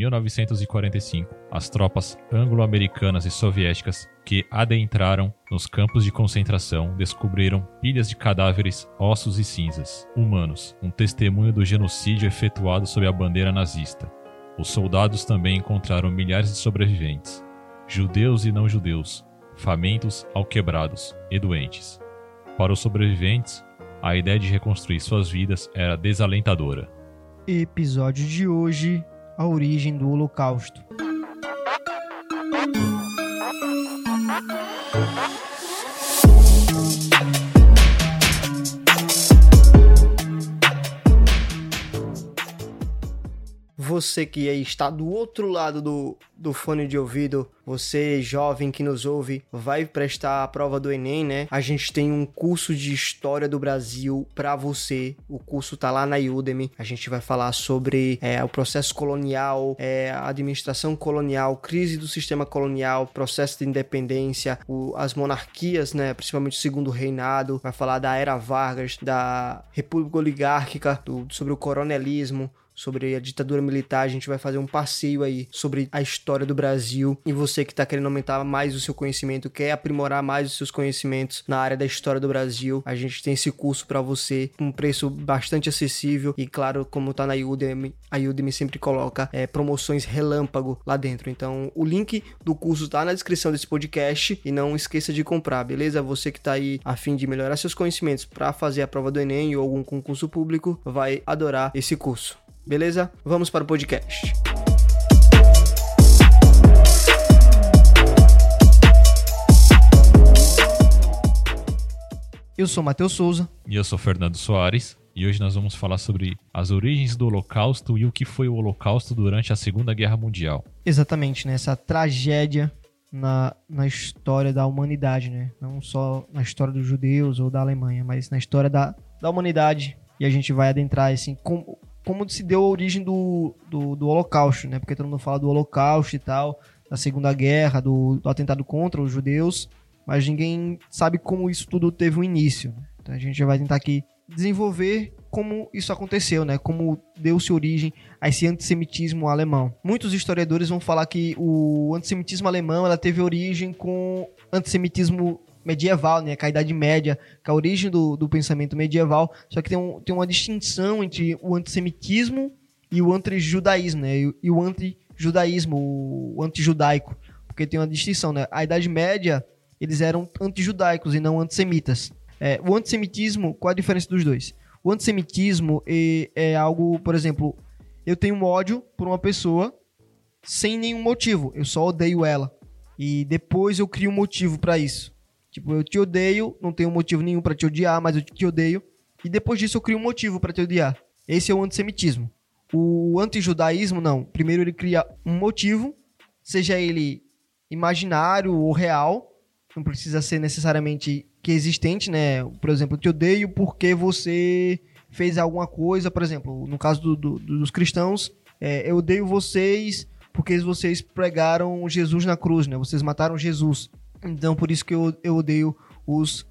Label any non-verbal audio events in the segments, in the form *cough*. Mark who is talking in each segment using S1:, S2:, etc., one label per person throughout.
S1: 1945, as tropas anglo-americanas e soviéticas que adentraram nos campos de concentração descobriram pilhas de cadáveres, ossos e cinzas humanos, um testemunho do genocídio efetuado sob a bandeira nazista. Os soldados também encontraram milhares de sobreviventes, judeus e não judeus, famintos, alquebrados e doentes. Para os sobreviventes, a ideia de reconstruir suas vidas era desalentadora.
S2: Episódio de hoje: A origem do Holocausto. Você que está do outro lado do, do fone de ouvido, você jovem que nos ouve, vai prestar a prova do Enem, né? A gente tem um curso de História do Brasil para você. O curso tá lá na Udemy. A gente vai falar sobre é, o processo colonial, é, a administração colonial, crise do sistema colonial, processo de independência, o, as monarquias, né? Principalmente o segundo reinado. Vai falar da Era Vargas, da República Oligárquica, do, sobre o coronelismo, sobre a ditadura militar. A gente vai fazer um passeio aí sobre a história do Brasil. E você que está querendo aumentar mais o seu conhecimento, quer aprimorar mais os seus conhecimentos na área da história do Brasil, a gente tem esse curso para você com um preço bastante acessível. E claro, como tá na Udemy, a Udemy sempre coloca é, promoções relâmpago lá dentro. Então, o link do curso tá na descrição desse podcast e não esqueça de comprar, beleza? Você que tá aí a fim de melhorar seus conhecimentos para fazer a prova do Enem ou algum concurso público, vai adorar esse curso. Beleza? Vamos para o podcast. Eu sou Matheus Souza.
S1: E eu sou Fernando Soares. E hoje nós vamos falar sobre as origens do Holocausto e o que foi o Holocausto durante a Segunda Guerra Mundial.
S2: Exatamente, né? Essa tragédia na, na história da humanidade, né? Não só na história dos judeus ou da Alemanha, mas na história da, da humanidade. E a gente vai adentrar assim, como, como se deu a origem do, do, do Holocausto, né? Porque todo mundo fala do Holocausto e tal, da Segunda Guerra, do, do atentado contra os judeus, mas ninguém sabe como isso tudo teve um início. Então a gente vai tentar aqui desenvolver como isso aconteceu, né? Como deu-se origem a esse antissemitismo alemão. Muitos historiadores vão falar que o antissemitismo alemão ela teve origem com antissemitismo medieval, né? Com a Idade Média, com a origem do, do pensamento medieval. Só que tem, um, tem uma distinção entre o antissemitismo e o antijudaísmo, né? E, e o antijudaísmo, o antijudaico. Porque tem uma distinção, né? A Idade Média, eles eram antijudaicos e não antissemitas. É, o antissemitismo, qual a diferença dos dois? O antissemitismo é, é algo, por exemplo, eu tenho um ódio por uma pessoa sem nenhum motivo. Eu só odeio ela. E depois eu crio um motivo para isso. Tipo, eu te odeio, não tenho motivo nenhum para te odiar, mas eu te odeio. E depois disso eu crio um motivo para te odiar. Esse é o antissemitismo. O antijudaísmo, não. Primeiro ele cria um motivo, seja ele imaginário ou real. Não precisa ser necessariamente que existente, né? Por exemplo, eu te odeio porque você fez alguma coisa. Por exemplo, no caso do, do, dos cristãos, é, eu odeio vocês porque vocês pregaram Jesus na cruz, né? Vocês mataram Jesus. Então, por isso que eu, eu odeio os,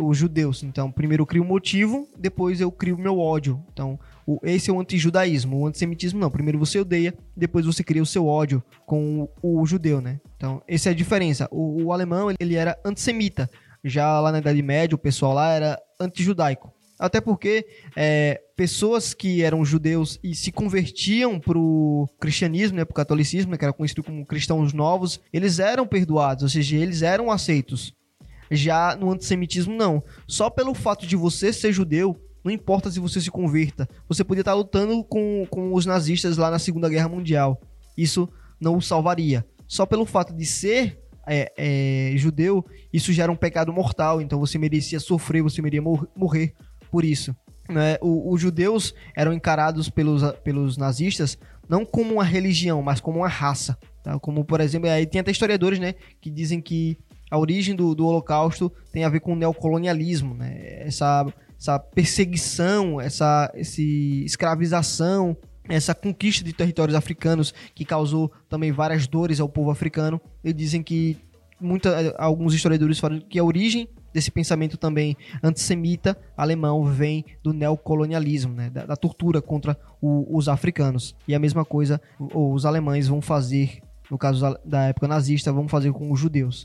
S2: os judeus. Então, primeiro eu crio um motivo, depois eu crio o meu ódio. Então, o, esse é o antijudaísmo. O antissemitismo não. Primeiro você odeia, depois você cria o seu ódio com o, o judeu, né? Então, essa é a diferença. O, o alemão, ele era antissemita. Já lá na Idade Média, o pessoal lá era antijudaico. Até porque é, pessoas que eram judeus e se convertiam para o cristianismo, né, para o catolicismo, né, que era conhecido como cristãos novos, eles eram perdoados, ou seja, eles eram aceitos. Já no antissemitismo, não. Só pelo fato de você ser judeu, não importa se você se converta, você podia estar lutando com, com os nazistas lá na Segunda Guerra Mundial. Isso não o salvaria. Só pelo fato de ser é, é, judeu, isso já era um pecado mortal, então você merecia sofrer, você merecia morrer por isso. Né? O, os judeus eram encarados pelos, pelos nazistas não como uma religião, mas como uma raça. Tá? Como, por exemplo, aí tem até historiadores né, que dizem que a origem do, do Holocausto tem a ver com o neocolonialismo, né? essa, essa perseguição, essa esse escravização, essa conquista de territórios africanos que causou também várias dores ao povo africano. Eles dizem que muita, alguns historiadores falam que a origem desse pensamento também antissemita alemão vem do neocolonialismo, né, da, da tortura contra o, os africanos. E a mesma coisa os alemães vão fazer, no caso da época nazista, vão fazer com os judeus.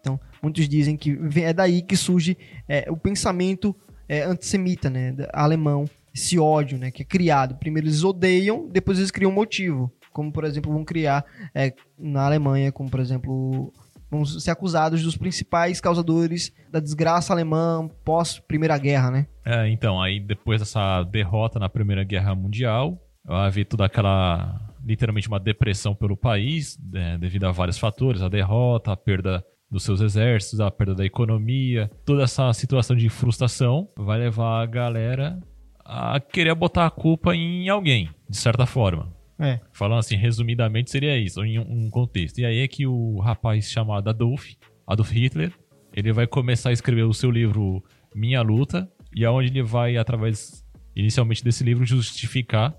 S2: Então, muitos dizem que é daí que surge é, o pensamento é, antissemita, né, alemão, esse ódio, né, que é criado. Primeiro eles odeiam, depois eles criam um motivo, como por exemplo vão criar é, na Alemanha, como por exemplo vão ser acusados dos principais causadores da desgraça alemã pós Primeira Guerra, né?
S1: É, então, aí depois dessa derrota na Primeira Guerra Mundial, haver toda aquela literalmente uma depressão pelo país, né, devido a vários fatores, a derrota, a perda dos seus exércitos, a perda da economia, toda essa situação de frustração vai levar a galera a querer botar a culpa em alguém, de certa forma.
S2: É.
S1: Falando assim, resumidamente, seria isso, em um contexto. E aí é que o rapaz chamado Adolf, Adolf Hitler, ele vai começar a escrever o seu livro Minha Luta, e aonde é ele vai, através, inicialmente desse livro, justificar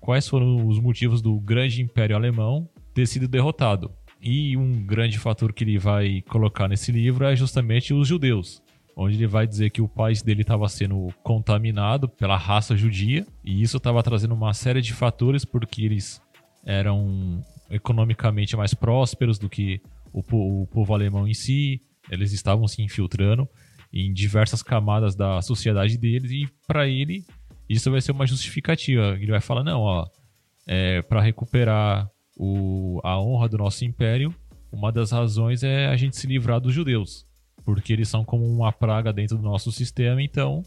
S1: quais foram os motivos do grande império alemão ter sido derrotado. E um grande fator que ele vai colocar nesse livro é justamente os judeus onde ele vai dizer que o país dele estava sendo contaminado pela raça judia e isso estava trazendo uma série de fatores porque eles eram economicamente mais prósperos do que o, o povo alemão em si, eles estavam se infiltrando em diversas camadas da sociedade deles e para ele isso vai ser uma justificativa. Ele vai falar não, ó, é, para recuperar o, a honra do nosso império, uma das razões é a gente se livrar dos judeus porque eles são como uma praga dentro do nosso sistema. Então,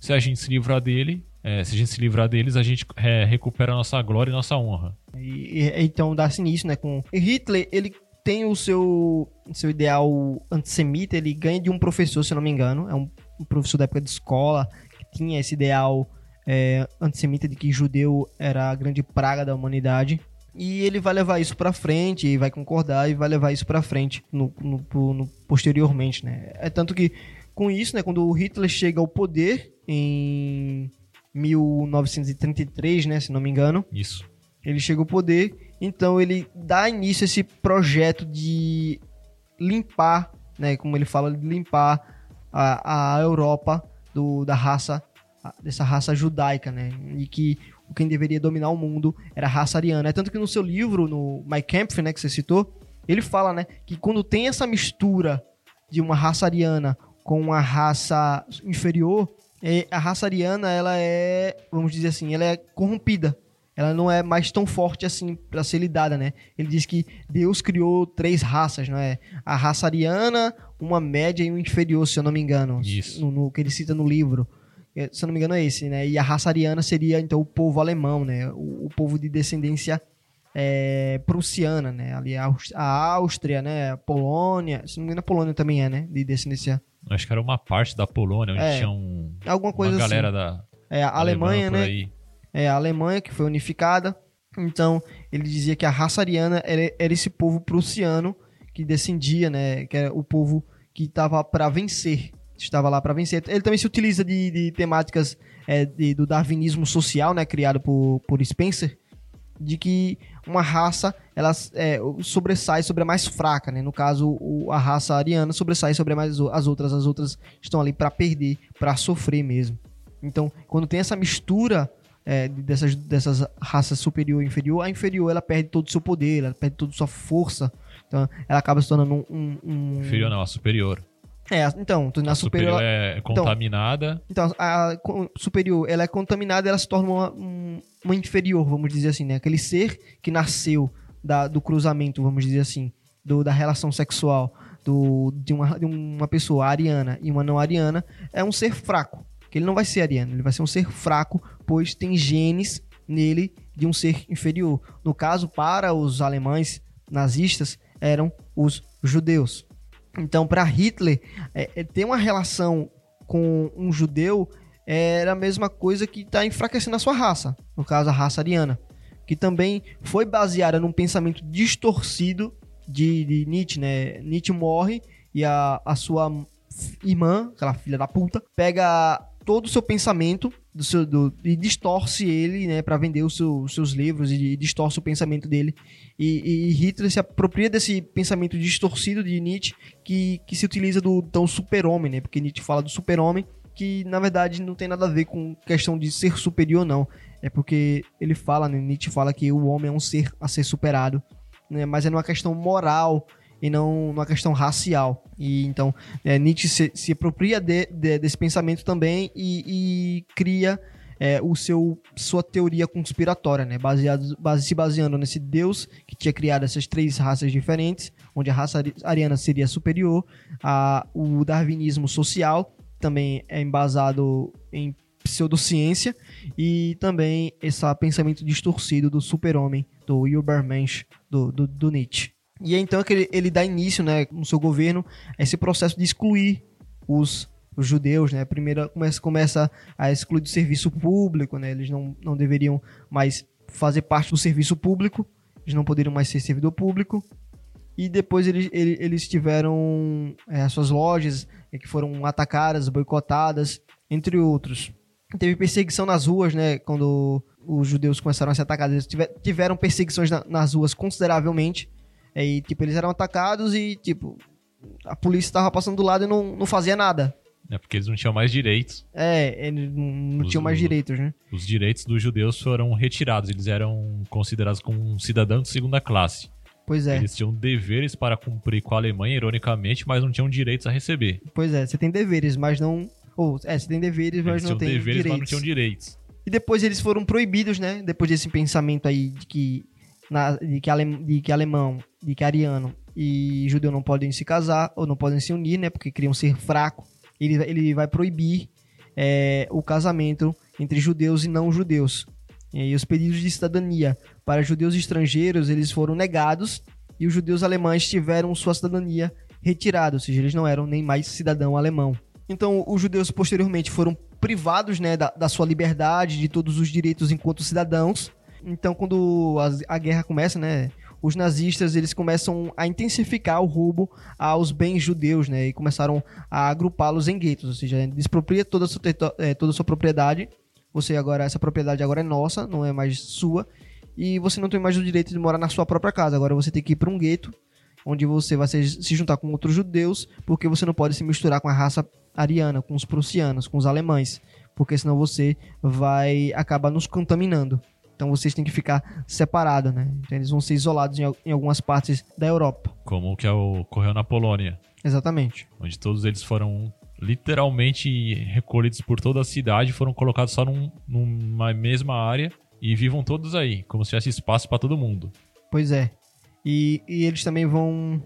S1: se a gente se livrar dele, é, se a gente se livrar deles, a gente é, recupera nossa glória e nossa honra.
S2: E, então dá-se nisso, né? Com Hitler, ele tem o seu, seu ideal antissemita, ele ganha de um professor, se não me engano, é um, um professor da época de escola que tinha esse ideal é, antissemita de que judeu era a grande praga da humanidade. E ele vai levar isso para frente, e vai concordar e vai levar isso para frente no, no, no, posteriormente, né? É tanto que com isso, né, quando o Hitler chega ao poder em 1933, né, se não me engano.
S1: Isso.
S2: Ele chega ao poder, então ele dá início a esse projeto de limpar, né, como ele fala, de limpar a, a Europa do, da raça dessa raça judaica, né? E que quem deveria dominar o mundo era a raça ariana. É tanto que no seu livro, no My Kampf, né, que você citou, ele fala, né, que quando tem essa mistura de uma raça ariana com uma raça inferior, é, a raça ariana, ela é, vamos dizer assim, ela é corrompida. Ela não é mais tão forte assim para ser lidada, né? Ele diz que Deus criou três raças, não é? A raça ariana, uma média e um inferior, se eu não me engano.
S1: Isso.
S2: No, no que ele cita no livro. É, se eu não me engano é esse, né? E a raça ariana seria então o povo alemão, né? O, o povo de descendência é, prussiana, né? Ali a, a Áustria, né? A Polônia, se não me engano a Polônia também é, né? De descendência.
S1: Acho que era uma parte da Polônia onde é, tinha um,
S2: alguma coisa
S1: uma galera
S2: assim.
S1: da
S2: é, a Alemanha, né? É a Alemanha que foi unificada. Então ele dizia que a raça ariana era, era esse povo prussiano que descendia, né? Que era o povo que estava para vencer estava lá para vencer. Ele também se utiliza de, de temáticas é, de, do darwinismo social, né, criado por, por Spencer, de que uma raça ela é, sobressai sobre a mais fraca, né? No caso, o, a raça ariana sobressai sobre mais, as outras, as outras estão ali para perder, para sofrer mesmo. Então, quando tem essa mistura é, dessas, dessas raças superior e inferior, a inferior ela perde todo o seu poder, ela perde toda a sua força. Então, ela acaba se tornando um. um, um...
S1: Inferior não, a superior.
S2: É, então, na
S1: a
S2: superior,
S1: superior é contaminada.
S2: Então, então, a superior, ela é contaminada, ela se torna uma, uma inferior, vamos dizer assim, né? Aquele ser que nasceu da, do cruzamento, vamos dizer assim, do, da relação sexual do, de, uma, de uma pessoa ariana e uma não ariana, é um ser fraco. Que ele não vai ser ariano, ele vai ser um ser fraco, pois tem genes nele de um ser inferior. No caso, para os alemães nazistas, eram os judeus. Então, para Hitler, é, é, ter uma relação com um judeu era a mesma coisa que está enfraquecendo a sua raça, no caso a raça ariana, que também foi baseada num pensamento distorcido de, de Nietzsche, né? Nietzsche morre e a, a sua irmã, aquela filha da puta, pega todo o seu pensamento do seu, do, e distorce ele, né, para vender os seu, seus livros e, e, distorce o pensamento dele. E, e, Hitler se apropria desse pensamento distorcido de Nietzsche que, que se utiliza do tão super-homem, né? Porque Nietzsche fala do super-homem que na verdade não tem nada a ver com questão de ser superior ou não. É porque ele fala, né, Nietzsche fala que o homem é um ser a ser superado, né, mas é numa questão moral e não numa questão racial. E então é, Nietzsche se, se apropria de, de, desse pensamento também e, e cria é, o seu sua teoria conspiratória, né? Baseado, base, se baseando nesse Deus que tinha criado essas três raças diferentes, onde a raça ariana seria superior, a, o darwinismo social também é embasado em pseudociência e também esse pensamento distorcido do super-homem, do Übermensch, do, do, do Nietzsche. E é então que ele, ele dá início, né, no seu governo, a esse processo de excluir os, os judeus, né? Primeiro começa, começa a excluir do serviço público, né? Eles não, não deveriam mais fazer parte do serviço público, eles não poderiam mais ser servidor público. E depois eles, eles, eles tiveram é, as suas lojas é, que foram atacadas, boicotadas, entre outros. Teve perseguição nas ruas, né? Quando os judeus começaram a ser atacados, eles tiveram perseguições na, nas ruas consideravelmente e, tipo, eles eram atacados e, tipo, a polícia estava passando do lado e não, não fazia nada.
S1: É porque eles não tinham mais direitos.
S2: É, eles não, não tinham mais direitos, né?
S1: Os direitos dos judeus foram retirados, eles eram considerados como um cidadão de segunda classe.
S2: Pois é.
S1: Eles tinham deveres para cumprir com a Alemanha, ironicamente, mas não tinham direitos a receber.
S2: Pois é, você tem deveres, mas não. Ou, é, você tem deveres, mas eles não tem deveres, direitos. mas não
S1: tinham direitos.
S2: E depois eles foram proibidos, né? Depois desse pensamento aí de que na, de, que ale, de que alemão, de que ariano e judeu não podem se casar ou não podem se unir, né? Porque criam ser fraco. Ele, ele vai proibir é, o casamento entre judeus e não judeus. E os pedidos de cidadania para judeus estrangeiros eles foram negados e os judeus alemães tiveram sua cidadania retirada, ou seja, eles não eram nem mais cidadão alemão. Então, os judeus posteriormente foram privados né, da, da sua liberdade, de todos os direitos enquanto cidadãos, então, quando a, a guerra começa, né? os nazistas eles começam a intensificar o roubo aos bens judeus, né? E começaram a agrupá-los em guetos, ou seja, despropria toda a sua, é, toda a sua propriedade. Você agora essa propriedade agora é nossa, não é mais sua, e você não tem mais o direito de morar na sua própria casa. Agora você tem que ir para um gueto, onde você vai se, juntar com outros judeus, porque você não pode se misturar com a raça ariana, com os prussianos, com os alemães, porque senão você vai acabar nos contaminando. Então vocês têm que ficar separados, né? Então eles vão ser isolados em, em algumas partes da Europa.
S1: Como o que ocorreu na Polônia.
S2: Exatamente.
S1: Onde todos eles foram literalmente recolhidos por toda a cidade, foram colocados só num, numa mesma área e vivam todos aí, como se tivesse espaço para todo mundo.
S2: Pois é. E, e, eles também vão.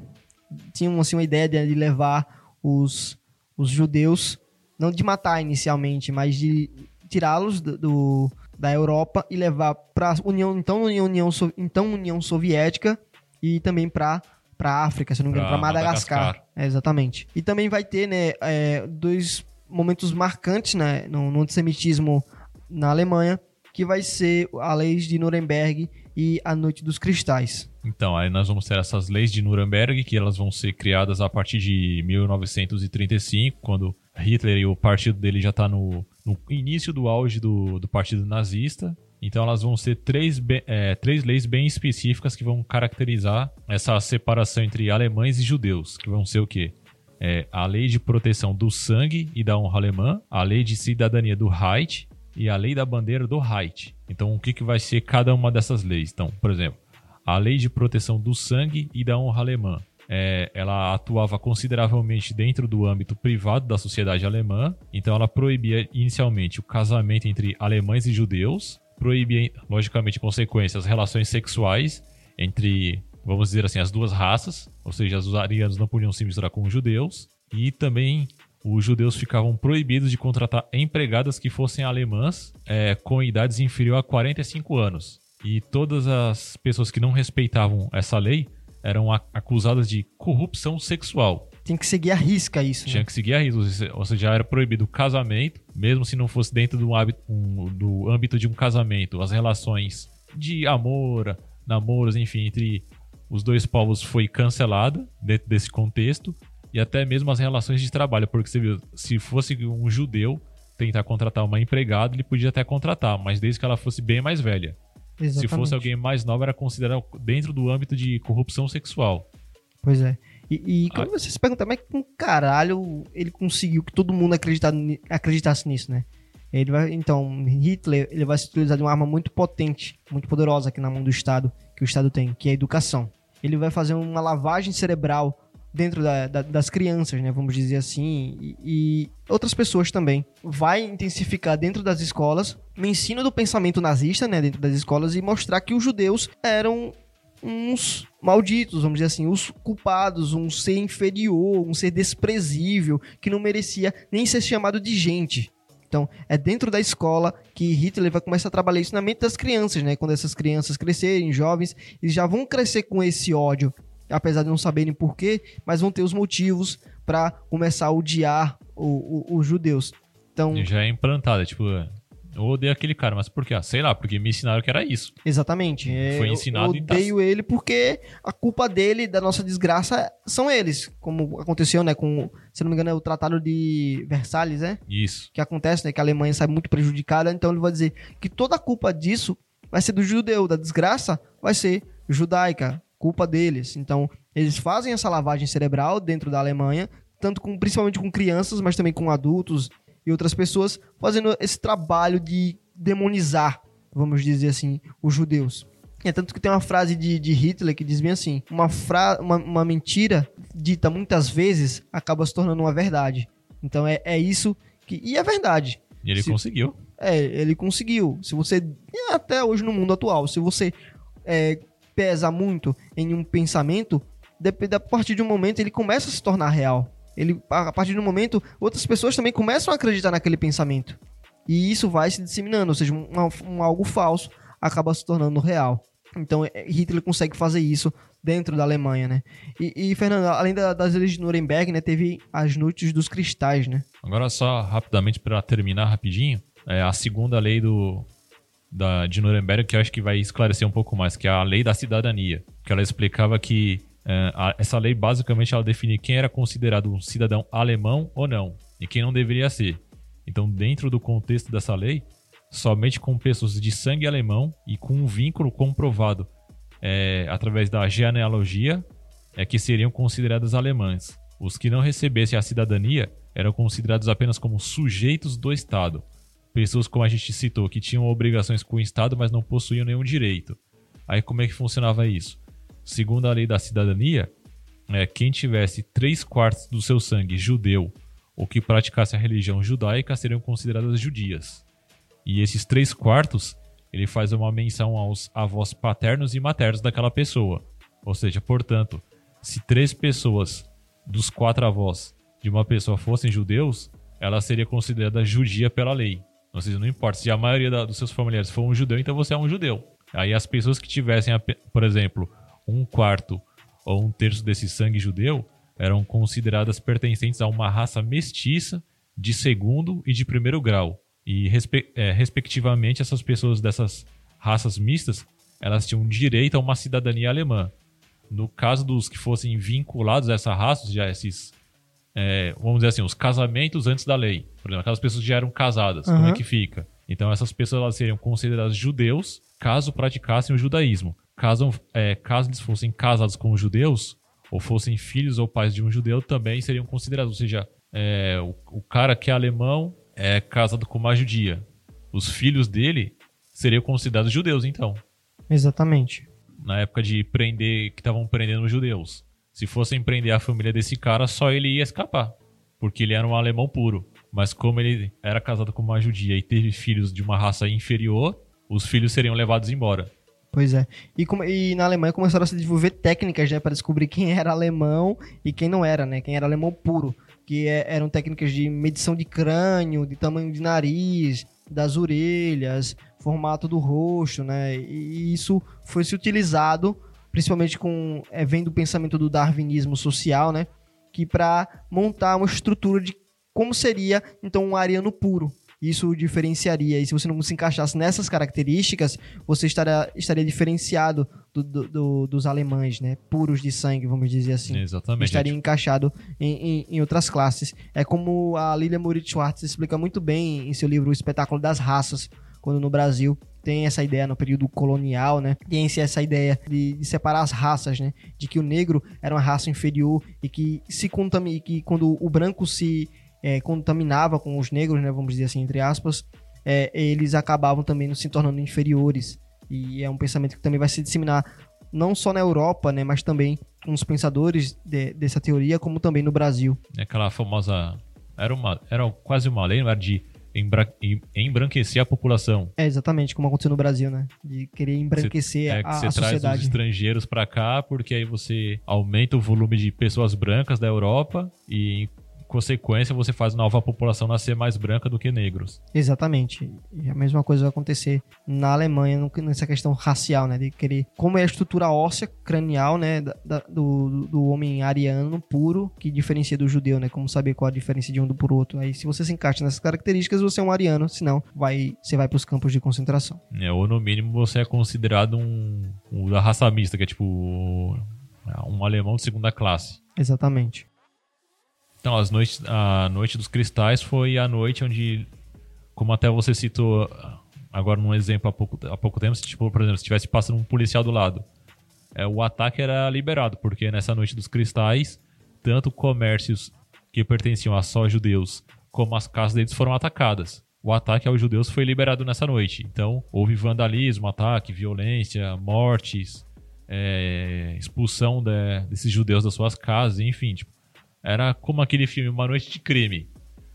S2: Tinham assim, uma ideia de levar os, os judeus, não de matar inicialmente, mas de tirá-los do, do, da Europa e levar para União, então União, então União Soviética e também para para África, se não me engano, para Madagascar. Madagascar. É, exatamente. E também vai ter, né, é, dois momentos marcantes, né, no, no antissemitismo na Alemanha, que vai ser a lei de Nuremberg e a Noite dos Cristais.
S1: Então, aí nós vamos ter essas leis de Nuremberg, que elas vão ser criadas a partir de 1935, quando Hitler e o partido dele já está no, no, início do auge do, do partido nazista. Então elas vão ser três, é, três leis bem específicas que vão caracterizar essa separação entre alemães e judeus, que vão ser o quê? É, a lei de proteção do sangue e da honra alemã, a lei de cidadania do Reich e a lei da bandeira do Reich. Então, o que, que vai ser cada uma dessas leis? Então, por exemplo, a lei de proteção do sangue e da honra alemã. É, ela atuava consideravelmente dentro do âmbito privado da sociedade alemã, então ela proibia inicialmente o casamento entre alemães e judeus, proibia, logicamente, consequência, as relações sexuais entre, vamos dizer assim, as duas raças, ou seja, os arianos não podiam se misturar com os judeus, e também os judeus ficavam proibidos de contratar empregadas que fossem alemãs é, com idades inferior a 45 anos. E todas as pessoas que não respeitavam essa lei eram acusadas de corrupção sexual.
S2: Tem que seguir a risca isso.
S1: Né? Tinha que seguir a risca. Ou seja, já era proibido o casamento, mesmo se não fosse dentro do, hábito, um, do âmbito de um casamento. As relações de amor, namoros, enfim, entre os dois povos foi cancelada dentro desse contexto e até mesmo as relações de trabalho, porque você viu, se fosse um judeu tentar contratar uma empregada, ele podia até contratar, mas desde que ela fosse bem mais velha.
S2: Exatamente.
S1: Se fosse alguém mais nova, era considerado dentro do âmbito de corrupção sexual.
S2: Pois é. E, e quando você se pergunta, mas com caralho ele conseguiu que todo mundo acredita, acreditasse nisso, né? Ele vai, então, Hitler ele vai se utilizar de uma arma muito potente, muito poderosa aqui na mão do Estado, que o Estado tem, que é a educação. Ele vai fazer uma lavagem cerebral dentro da, da, das crianças, né? Vamos dizer assim, e, e, outras pessoas também. Vai intensificar dentro das escolas o ensino do pensamento nazista, né? Dentro das escolas e mostrar que os judeus eram uns malditos, vamos dizer assim, os culpados, um ser inferior, um ser desprezível, que não merecia nem ser chamado de gente. Então, é dentro da escola que Hitler vai começar a trabalhar isso na mente das crianças, né? Quando essas crianças crescerem, jovens, eles já vão crescer com esse ódio, apesar de não saberem porquê, mas vão ter os motivos para começar a odiar os judeus. Então,
S1: já é implantada, tipo, eu odeio aquele cara, mas por quê? Ah, sei lá, porque me ensinaram que era isso.
S2: Exatamente.
S1: Foi ensinado
S2: eu, eu odeio ele porque a culpa dele, da nossa desgraça, são eles. Como aconteceu, né, com, se não me engano, é o Tratado de Versalhes, né?
S1: Isso.
S2: Que acontece, né, que a Alemanha sai muito prejudicada, então ele vai dizer que toda a culpa disso vai ser do judeu, da desgraça vai ser judaica, culpa deles. Então, eles fazem essa lavagem cerebral dentro da Alemanha, tanto com, principalmente com crianças, mas também com adultos, e outras pessoas fazendo esse trabalho de demonizar, vamos dizer assim, os judeus. É tanto que tem uma frase de, de Hitler que diz bem assim: uma, fra uma, uma, mentira dita muitas vezes acaba se tornando uma verdade. Então é, é isso que. E é verdade.
S1: E ele
S2: se,
S1: conseguiu.
S2: É, ele conseguiu. Se você. Até hoje no mundo atual, se você é, pesa muito em um pensamento, a partir de um momento ele começa a se tornar real. Ele, a partir do momento, outras pessoas também começam a acreditar naquele pensamento. E isso vai se disseminando, ou seja, um, um algo falso acaba se tornando real. Então é, Hitler consegue fazer isso dentro da Alemanha, né? E, e Fernando, além da, das leis de Nuremberg, né, teve as noites dos cristais, né?
S1: Agora só rapidamente para terminar rapidinho, é a segunda lei do da, de Nuremberg que eu acho que vai esclarecer um pouco mais, que é a lei da cidadania, que ela explicava que Uh, essa lei basicamente ela define quem era considerado um cidadão alemão ou não e quem não deveria ser. Então, dentro do contexto dessa lei, somente com pessoas de sangue alemão e com um vínculo comprovado é, através da genealogia é que seriam consideradas alemãs. Os que não recebessem a cidadania eram considerados apenas como sujeitos do Estado. Pessoas, como a gente citou, que tinham obrigações com o Estado, mas não possuíam nenhum direito. Aí como é que funcionava isso? Segundo a lei da cidadania, é, quem tivesse três quartos do seu sangue judeu ou que praticasse a religião judaica seriam consideradas judias. E esses três quartos, ele faz uma menção aos avós paternos e maternos daquela pessoa. Ou seja, portanto, se três pessoas dos quatro avós de uma pessoa fossem judeus, ela seria considerada judia pela lei. Ou seja, não importa se a maioria da, dos seus familiares for um judeu, então você é um judeu. Aí as pessoas que tivessem, por exemplo, um quarto ou um terço desse sangue judeu eram consideradas pertencentes a uma raça mestiça de segundo e de primeiro grau. E, respe é, respectivamente, essas pessoas dessas raças mistas, elas tinham direito a uma cidadania alemã. No caso dos que fossem vinculados a essa raça, já esses, é, vamos dizer assim, os casamentos antes da lei. Por exemplo, aquelas pessoas que já eram casadas, uhum. como é que fica? Então, essas pessoas elas seriam consideradas judeus caso praticassem o judaísmo caso, é, caso eles fossem casados com judeus, ou fossem filhos ou pais de um judeu, também seriam considerados. Ou seja, é, o, o, cara que é alemão é casado com uma judia. Os filhos dele seriam considerados judeus, então.
S2: Exatamente.
S1: Na época de prender, que estavam prendendo os judeus. Se fossem prender a família desse cara, só ele ia escapar. Porque ele era um alemão puro. Mas como ele era casado com uma judia e teve filhos de uma raça inferior, os filhos seriam levados embora.
S2: Pois é. E, e, na Alemanha começaram a se desenvolver técnicas, né, para descobrir quem era alemão e quem não era, né? Quem era alemão puro. Que é, eram técnicas de medição de crânio, de tamanho de nariz, das orelhas, formato do rosto, né? E isso foi se utilizado, principalmente com é, vendo o pensamento do darwinismo social, né? Que para montar uma estrutura de como seria então um ariano puro. isso o diferenciaria. E se você não se encaixasse nessas características, você estaria, estaria diferenciado do, do, do, dos alemães, né? Puros de sangue, vamos dizer assim.
S1: Exatamente.
S2: Estaria encaixado em, em, em, outras classes. É como a Lilia Moritz Schwartz explica muito bem em seu livro O Espetáculo das Raças, quando no Brasil tem essa ideia no período colonial, né? Tem essa ideia de, de, separar as raças, né? De que o negro era uma raça inferior e que se contamina, que quando o branco se é, contaminava com os negros, né? Vamos dizer assim, entre aspas, é, eles acabavam também se tornando inferiores. E é um pensamento que também vai se disseminar não só na Europa, né? Mas também com os pensadores de, dessa teoria, como também no Brasil.
S1: Aquela famosa era uma era quase uma lei, não era de embranquecer a população.
S2: É exatamente como aconteceu no Brasil, né? De querer embranquecer
S1: é,
S2: a,
S1: você
S2: a
S1: traz os estrangeiros para cá, porque aí você aumenta o volume de pessoas brancas da Europa e consequência, você faz a nova população nascer mais branca do que negros.
S2: Exatamente. E a mesma coisa vai acontecer na Alemanha nessa questão racial, né? De querer. Como é a estrutura óssea cranial, né? Da, do, do homem ariano puro que diferencia do judeu, né? Como saber qual a diferença de um do por outro. Aí, se você se encaixa nessas características, você é um ariano, senão vai, você vai para os campos de concentração.
S1: É, ou no mínimo você é considerado um, um da raça mista, que é tipo um alemão de segunda classe.
S2: Exatamente.
S1: Então, as noites, a Noite dos Cristais foi a noite onde, como até você citou agora num exemplo há pouco, há pouco tempo, se, tipo, por exemplo, se tivesse passando um policial do lado, é, o ataque era liberado, porque nessa Noite dos Cristais, tanto comércios que pertenciam a só judeus, como as casas deles foram atacadas. O ataque aos judeus foi liberado nessa noite. Então, houve vandalismo, ataque, violência, mortes, é, expulsão de, desses judeus das suas casas, enfim, tipo, era como aquele filme Uma Noite de Crime.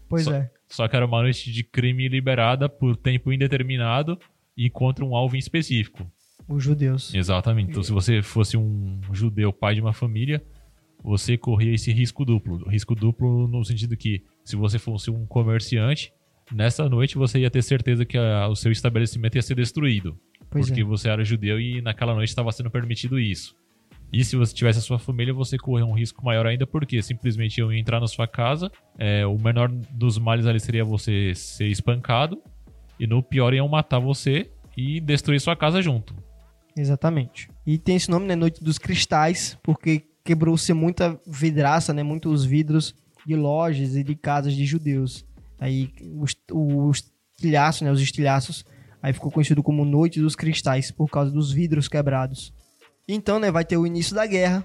S2: Pois
S1: só,
S2: é.
S1: Só que era uma noite de crime liberada por tempo indeterminado e contra um alvo em específico.
S2: Os judeus.
S1: Exatamente. Então, se você fosse um judeu pai de uma família, você corria esse risco duplo. Risco duplo no sentido que, se você fosse um comerciante, nessa noite você ia ter certeza que a, o seu estabelecimento ia ser destruído. Pois porque é. você era judeu e naquela noite estava sendo permitido isso. E se você tivesse a sua família, você corria um risco maior ainda, porque simplesmente iam entrar na sua casa, é, o menor dos males ali seria você ser espancado, e no pior iam matar você e destruir sua casa junto.
S2: Exatamente. E tem esse nome, né, Noite dos Cristais, porque quebrou-se muita vidraça, né, muitos vidros de lojas e de casas de judeus. Aí os, os estilhaços, né, os estilhaços, aí ficou conhecido como Noite dos Cristais, por causa dos vidros quebrados. Então, né, vai ter o início da guerra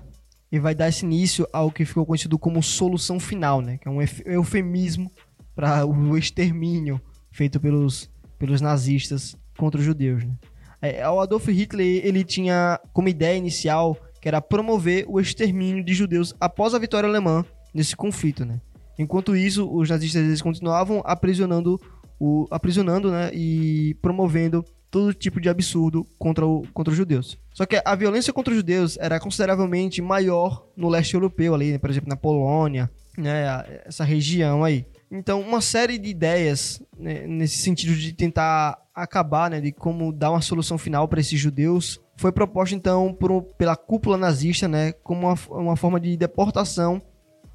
S2: e vai dar esse início ao que ficou conhecido como solução final, né, que é um eufemismo para o extermínio feito pelos, pelos nazistas contra os judeus. Né. É, o Adolf Hitler ele tinha como ideia inicial que era promover o extermínio de judeus após a vitória alemã nesse conflito, né. Enquanto isso, os nazistas eles continuavam aprisionando o aprisionando, né, e promovendo todo tipo de absurdo contra, o, contra os judeus. Só que a violência contra os judeus era consideravelmente maior no leste europeu, ali, né? por exemplo, na Polônia, né? essa região aí. Então, uma série de ideias né, nesse sentido de tentar acabar, né, de como dar uma solução final para esses judeus, foi proposta então por, pela cúpula nazista, né, como uma, uma forma de deportação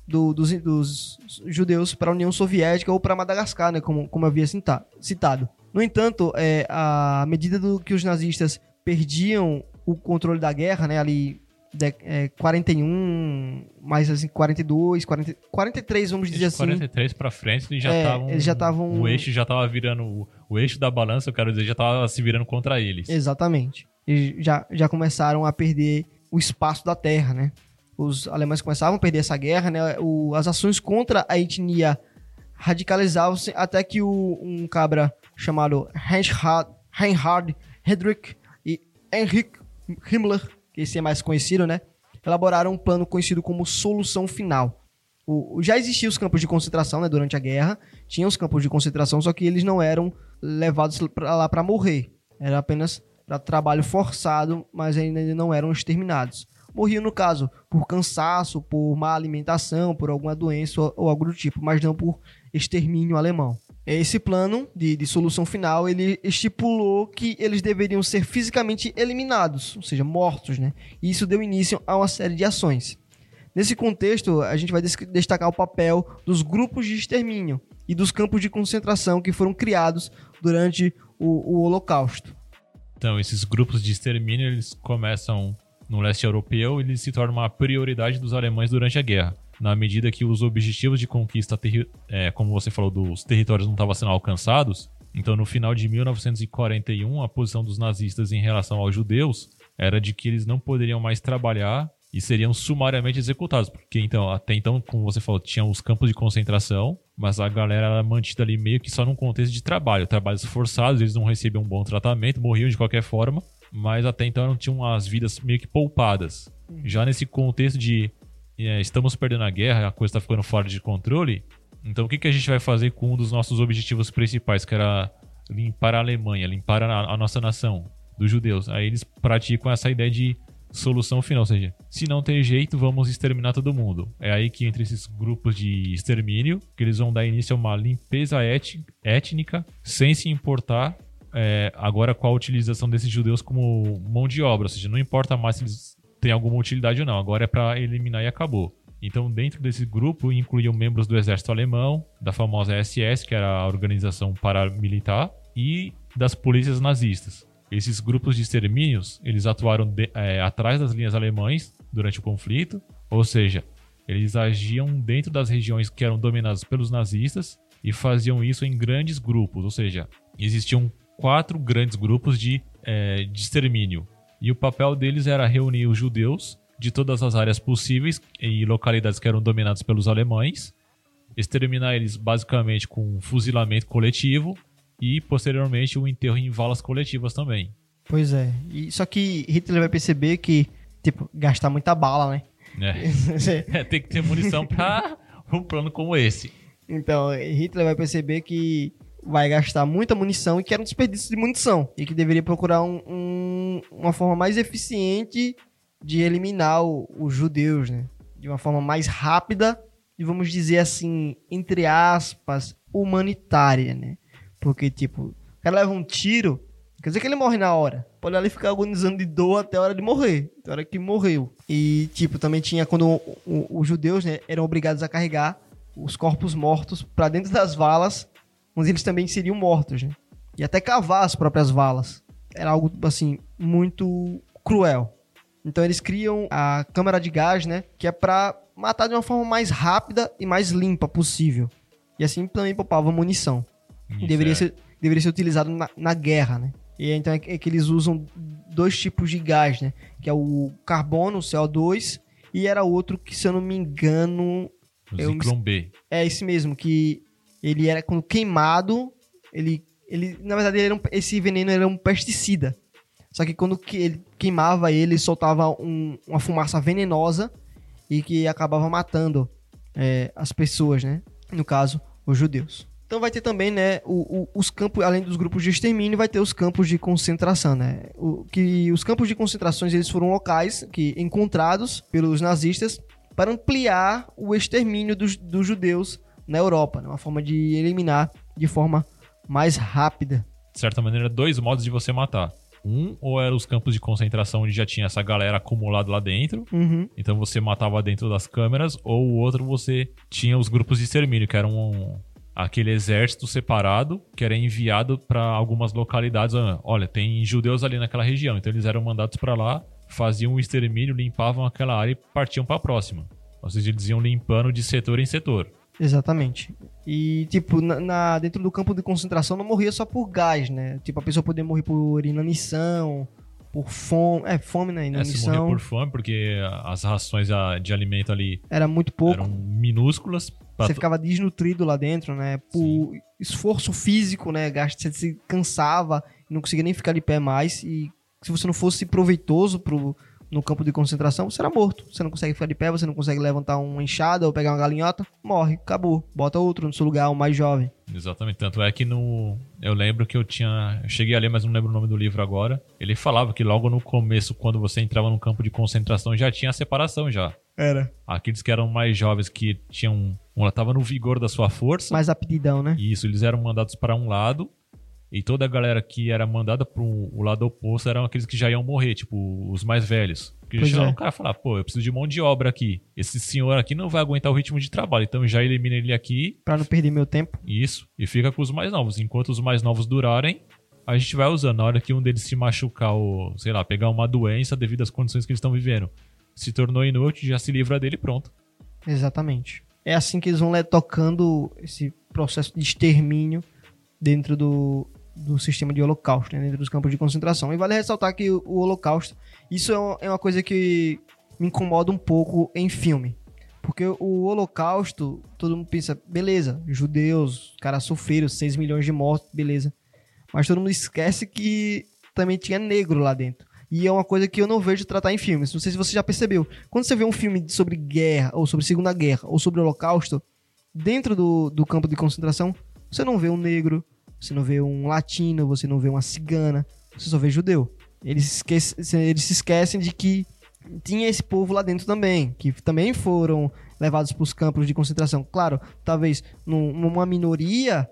S2: do, dos, dos, judeus para a União Soviética ou para Madagascar, né, como, como havia citado. No entanto, é, à medida do que os nazistas perdiam o controle da guerra, né, ali de, é, 41, mais assim, 42, 40, 43, vamos dizer assim.
S1: 43 para frente, eles já estavam.
S2: É, eles já estavam.
S1: O eixo já estava virando. O, o, eixo da balança, eu quero dizer, já estava se virando contra eles.
S2: Exatamente. Eles já, já começaram a perder o espaço da terra, né? Os alemães começavam a perder essa guerra, né? O, as ações contra a etnia radicalizavam-se até que o, um cabra chamado Reinhard, Hedrick e Heinrich Himmler, que esse é mais conhecido, né? Elaboraram um plano conhecido como Solução Final. O, já existiam os campos de concentração né, durante a guerra, tinha os campos de concentração, só que eles não eram levados pra lá para morrer. Era apenas para trabalho forçado, mas ainda não eram exterminados. Morriam, no caso, por cansaço, por má alimentação, por alguma doença ou, ou algo do tipo, mas não por extermínio alemão. Esse plano de, de, solução final, ele estipulou que eles deveriam ser fisicamente eliminados, ou seja, mortos, né? E isso deu início a uma série de ações. Nesse contexto, a gente vai destacar o papel dos grupos de extermínio, e dos campos de concentração que foram criados durante o, o Holocausto.
S1: Então, esses grupos de extermínio, eles começam no leste europeu e eles se tornam uma prioridade dos alemães durante a guerra. Na medida que os objetivos de conquista, é, como você falou, dos territórios não estavam sendo alcançados, então no final de 1941, a posição dos nazistas em relação aos judeus era de que eles não poderiam mais trabalhar e seriam sumariamente executados. Porque então, até então, como você falou, tinham os campos de concentração, mas a galera era mantida ali meio que só num contexto de trabalho, trabalhos forçados, eles não recebiam um bom tratamento, morriam de qualquer forma, mas até então não tinham as vidas meio que poupadas. Já nesse contexto de é, estamos perdendo a guerra, a coisa está ficando fora de controle, então o que, que a gente vai fazer com um dos nossos objetivos principais, que era limpar a Alemanha, limpar a, a nossa nação dos judeus? Aí eles praticam essa ideia de solução final, ou seja, se não tem jeito, vamos exterminar todo mundo. É aí que entre esses grupos de extermínio, que eles vão dar início a uma limpeza étnica, sem se importar é, agora com a utilização desses judeus como mão de obra, ou seja, não importa mais se eles têm alguma utilidade ou não, agora é para eliminar e acabou. Então, dentro desse grupo, incluíam membros do exército alemão, da famosa SS, que era a organização paramilitar, e das polícias nazistas. Esses grupos de extermínios, eles atuaram de, é, atrás das linhas alemães durante o conflito, ou seja, eles agiam dentro das regiões que eram dominadas pelos nazistas e faziam isso em grandes grupos, ou seja, existiam quatro grandes grupos de, é, de extermínio. E o papel deles era reunir os judeus de todas as áreas possíveis e localidades que eram dominadas pelos alemães, exterminar eles basicamente com um fuzilamento coletivo e posteriormente o enterro em valas coletivas também.
S2: Pois é. E, só que Hitler vai perceber que, tipo, gastar muita bala, né?
S1: É. *laughs* é tem que ter munição para *laughs* um plano como esse.
S2: Então, Hitler vai perceber que vai gastar muita munição e que era um desperdício de munição. E que deveria procurar um, um, uma forma mais eficiente de eliminar os judeus, né? De uma forma mais rápida e, vamos dizer assim, entre aspas, humanitária, né? Porque, tipo, o cara leva um tiro, quer dizer que ele morre na hora. Pode ali ficar agonizando de dor até a hora de morrer. Até a hora que morreu. E, tipo, também tinha quando os judeus né, eram obrigados a carregar os corpos mortos para dentro das valas, onde eles também seriam mortos, né? E até cavar as próprias valas. Era algo, assim, muito cruel. Então eles criam a câmara de gás, né? Que é para matar de uma forma mais rápida e mais limpa possível. E assim também poupava munição. Isso deveria, é. ser, deveria ser utilizado na, na guerra, né? E então é, é que eles usam dois tipos de gás, né? Que é o carbono, o CO2, e era outro que, se eu não me engano...
S1: O Zyklon B.
S2: É esse mesmo, que ele era quando queimado, ele, ele na verdade ele um, esse veneno era um pesticida. Só que quando que ele queimava ele, soltava um, uma fumaça venenosa e que acabava matando é, as pessoas, né? No caso, os judeus. Então vai ter também, né, o, o, os campos, além dos grupos de extermínio, vai ter os campos de concentração, né? O, que os campos de concentrações eles foram locais que encontrados pelos nazistas para ampliar o extermínio dos, dos judeus na Europa, né? uma forma de eliminar de forma mais rápida.
S1: De certa maneira, dois modos de você matar. Um, ou eram os campos de concentração onde já tinha essa galera acumulada lá dentro.
S2: Uhum.
S1: Então você matava dentro das câmeras. Ou o outro, você tinha os grupos de extermínio, que eram um, aquele exército separado que era enviado para algumas localidades. Ah, olha, tem judeus ali naquela região, então eles eram mandados para lá, faziam o um extermínio, limpavam aquela área e partiam para a próxima. Ou seja, eles iam limpando de setor em setor.
S2: Exatamente. E, tipo, na, na, dentro do campo de concentração não morria só por gás, né? Tipo, a pessoa podia morrer por inanição, por fome. É, fome, né? Inanição. É, morrer
S1: por fome, porque as rações de alimento ali...
S2: Era muito pouco.
S1: Eram minúsculas
S2: você ficava desnutrido lá dentro, né? Por Sim. esforço físico, né? Você se cansava, não conseguia nem ficar de pé mais. E se você não fosse proveitoso pro, no campo de concentração, você era morto. Você não consegue ficar de pé, você não consegue levantar uma enxada ou pegar uma galinhota, morre, acabou. Bota outro no seu lugar, o mais jovem.
S1: Exatamente. Tanto é que no. Eu lembro que eu tinha. Eu cheguei a ler, mas não lembro o nome do livro agora. Ele falava que logo no começo, quando você entrava no campo de concentração, já tinha a separação já.
S2: Era.
S1: Aqueles que eram mais jovens, que tinham. Ela tava no vigor da sua força.
S2: Mais aptidão, né?
S1: Isso, eles eram mandados para um lado. E toda a galera que era mandada pro o lado oposto eram aqueles que já iam morrer, tipo, os mais velhos. Porque
S2: Pois
S1: já
S2: é.
S1: o cara falar, pô, eu preciso de mão de obra aqui. Esse senhor aqui não vai aguentar o ritmo de trabalho, então já elimina ele aqui,
S2: Pra não perder meu tempo.
S1: isso, e fica com os mais novos. Enquanto os mais novos durarem, a gente vai usando. Na hora que um deles se machucar ou, sei lá, pegar uma doença devido às condições que eles estão vivendo, se tornou inútil, já se livra dele e pronto.
S2: Exatamente. É assim que eles vão le- tocando esse processo de extermínio dentro do, do sistema de holocausto, né? dentro dos campos de concentração. E vale ressaltar que o, o holocausto, isso é uma, é uma coisa que me incomoda um pouco em filme. Porque o holocausto, todo mundo pensa, beleza, judeus, caras sofreram 6 milhões de mortos, beleza. Mas todo mundo esquece que também tinha negro lá dentro. E é uma coisa que eu não vejo tratar em filmes. Não sei se você já percebeu. Quando você vê um filme sobre guerra, ou sobre Segunda Guerra, ou sobre Holocausto, dentro do, do campo de concentração, você não vê um negro, você não vê um latino, você não vê uma cigana, você só vê judeu. Eles, esquece, eles se esquecem de que tinha esse povo lá dentro também, que também foram levados para os campos de concentração. Claro, talvez num- numa minoria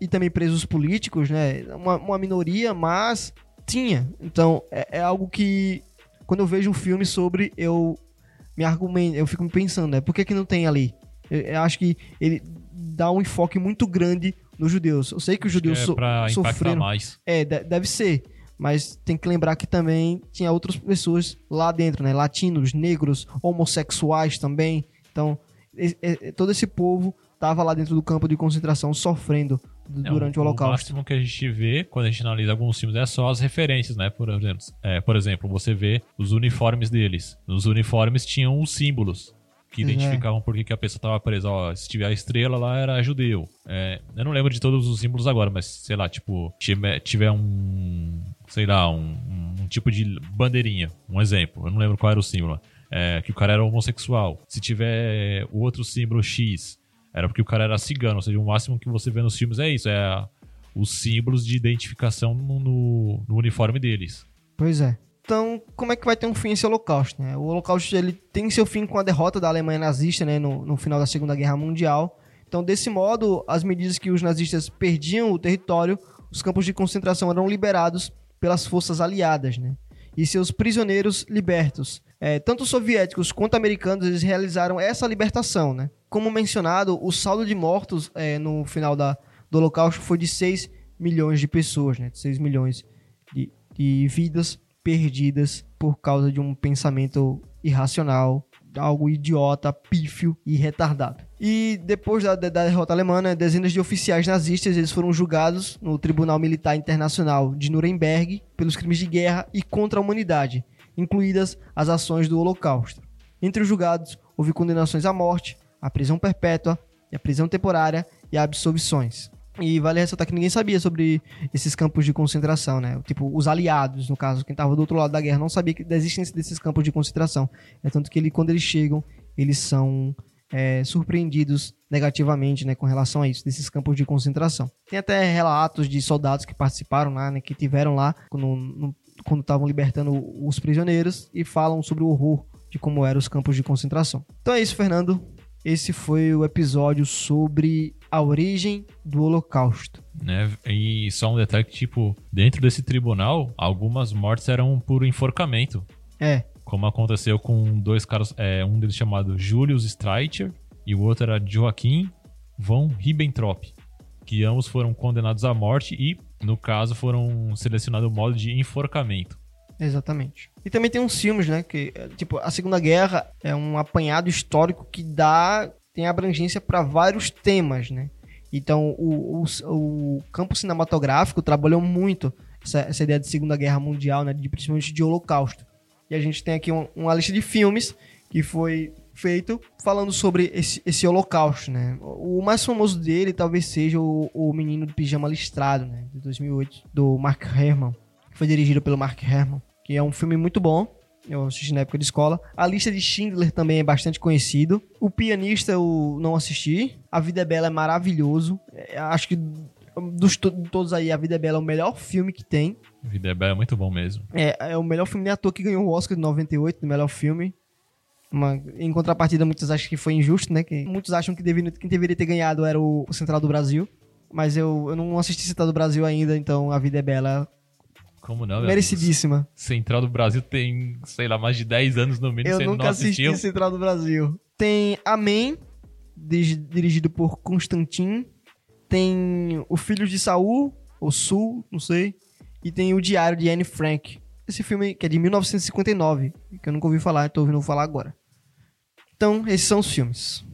S2: e também presos políticos, né? Uma, uma minoria, mas tinha. Então é, é algo que quando eu vejo um filme sobre eu me argumento, eu fico pensando, né? Por que, que não tem ali? Eu, eu acho que ele dá um enfoque muito grande nos judeus. Eu sei que os judeus
S1: é
S2: so, sofreram.
S1: mais.
S2: É, de- deve ser. Mas tem que lembrar que também tinha outras pessoas lá dentro, né? Latinos, negros, homossexuais também. Então, todo esse povo tava lá dentro do campo de concentração sofrendo
S1: É,
S2: durante o,
S1: O
S2: Holocausto.
S1: máximo que a gente vê quando a gente analisa alguns filmes é só as referências, né? Por exemplo, é, por exemplo, você vê os uniformes deles. Nos uniformes tinham os símbolos que
S2: É.
S1: identificavam por que que a pessoa estava presa. Ó, se tiver a estrela lá era judeu. É, eu não lembro de todos os símbolos agora, mas sei lá, tipo, tiver, tiver um, sei lá, um, um tipo de bandeirinha, um exemplo. Eu não lembro qual era o símbolo. É, que o cara era homossexual. Se tiver o outro símbolo X, era porque o cara era cigano. Ou seja, o máximo que você vê nos filmes é isso, é a- os símbolos de identificação no, no- no uniforme deles.
S2: Pois é. Então, como é que vai ter um fim esse Holocausto? Né? O Holocausto ele tem seu fim com a derrota da Alemanha nazista né, no, no final da Segunda Guerra Mundial. Então, desse modo, as medidas que os nazistas perdiam o território, os campos de concentração eram liberados pelas forças aliadas, né? E seus prisioneiros libertos. É, tanto os soviéticos quanto americanos eles realizaram essa libertação, né? Como mencionado, o saldo de mortos é, no final da, do Holocausto foi de 6 milhões de pessoas, né? 6 milhões de, de vidas perdidas por causa de um pensamento irracional, algo idiota, pífio e retardado. E depois da, da derrota alemã, né, dezenas de oficiais nazistas eles foram julgados no Tribunal Militar Internacional de Nuremberg pelos crimes de guerra e contra a humanidade, incluídas as ações do Holocausto. Entre os julgados, houve condenações à morte, à prisão perpétua, à prisão temporária e a absolvições. E vale ressaltar que ninguém sabia sobre esses campos de concentração, né? Tipo, os aliados, no caso, quem estava do outro lado da guerra, não sabia da existência desses campos de concentração. É tanto que ele, quando eles chegam, eles são é, surpreendidos negativamente, né, com relação a isso, desses campos de concentração. Tem até relatos de soldados que participaram lá, né, que tiveram lá quando estavam libertando os prisioneiros e falam sobre o horror de como eram os campos de concentração. Então é isso, Fernando. Esse foi o episódio sobre a origem do Holocausto.
S1: Né? E só um detalhe que, tipo, dentro desse tribunal, algumas mortes eram por enforcamento.
S2: É,
S1: Como aconteceu com dois caras, é, um deles chamado Julius Streicher e o outro era Joachim von Ribbentrop, que ambos foram condenados à morte e, no caso, foram selecionados o modo de enforcamento.
S2: exatamente. E também tem uns filmes, né, que é, tipo, a Segunda Guerra é um apanhado histórico que dá tem abrangência para vários temas, né? Então, o, o, o campo cinematográfico trabalhou muito essa, essa ideia de Segunda Guerra Mundial, né, de, principalmente de Holocausto. E a gente tem aqui um- uma lista de filmes que foi feito falando sobre esse, esse holocausto, né? O mais famoso dele talvez seja o, o Menino do Pijama Listrado, né? De 2008, do Mark Herman. Que foi dirigido pelo Mark Herman. Que é um filme muito bom. Eu assisti na época de escola. A lista de Schindler também é bastante conhecido. O Pianista eu não assisti. A Vida é Bela é maravilhoso. É, acho que dos to- todos aí, A Vida é Bela é o melhor filme que tem.
S1: Vida é Bela é muito bom mesmo.
S2: É, é o melhor filme à toa que ganhou o Oscar de 98, do melhor filme. Uma- em contrapartida, muitos acham que foi injusto, né? Que muitos acham que deveria, quem deveria ter ganhado era o, o Central do Brasil. mas eu, eu não assisti Central do Brasil ainda, então A Vida é Bela.
S1: Como não,
S2: Merecidíssima.
S1: Central do Brasil tem, sei lá, mais de 10 anos no mínimo,
S2: Eu nunca
S1: não
S2: assisti
S1: assistiu.
S2: Central do Brasil. Tem Amém, dirigido por Constantin. Tem O Filho de Saul, ou Sul, não sei. E tem O Diário de Anne Frank. Esse filme que é de 1959, que eu nunca ouvi falar, tô ouvindo falar agora. Então, esses são os filmes.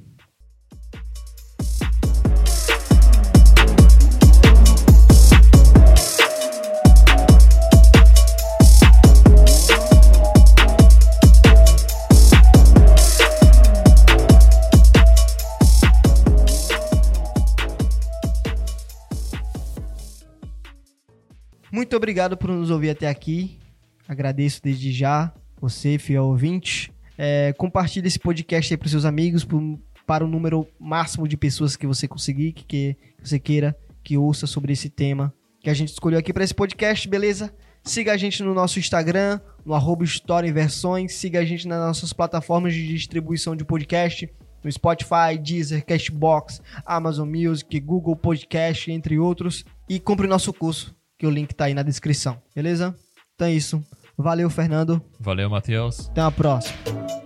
S2: Obrigado por nos ouvir até aqui. Agradeço desde já você, fiel ouvinte. É, compartilhe esse podcast aí para seus amigos, pro- para o número máximo de pessoas que você conseguir, que, que você queira que ouça sobre esse tema que a gente escolheu aqui para esse podcast, beleza? Siga a gente no nosso Instagram, no arroba História. Siga a gente nas nossas plataformas de distribuição de podcast, no Spotify, Deezer, Cashbox, Amazon Music, Google Podcast, entre outros. E compre o nosso curso, que o link tá aí na descrição, beleza? Então é isso. Valeu, Fernando.
S1: Valeu, Matheus.
S2: Até a próxima.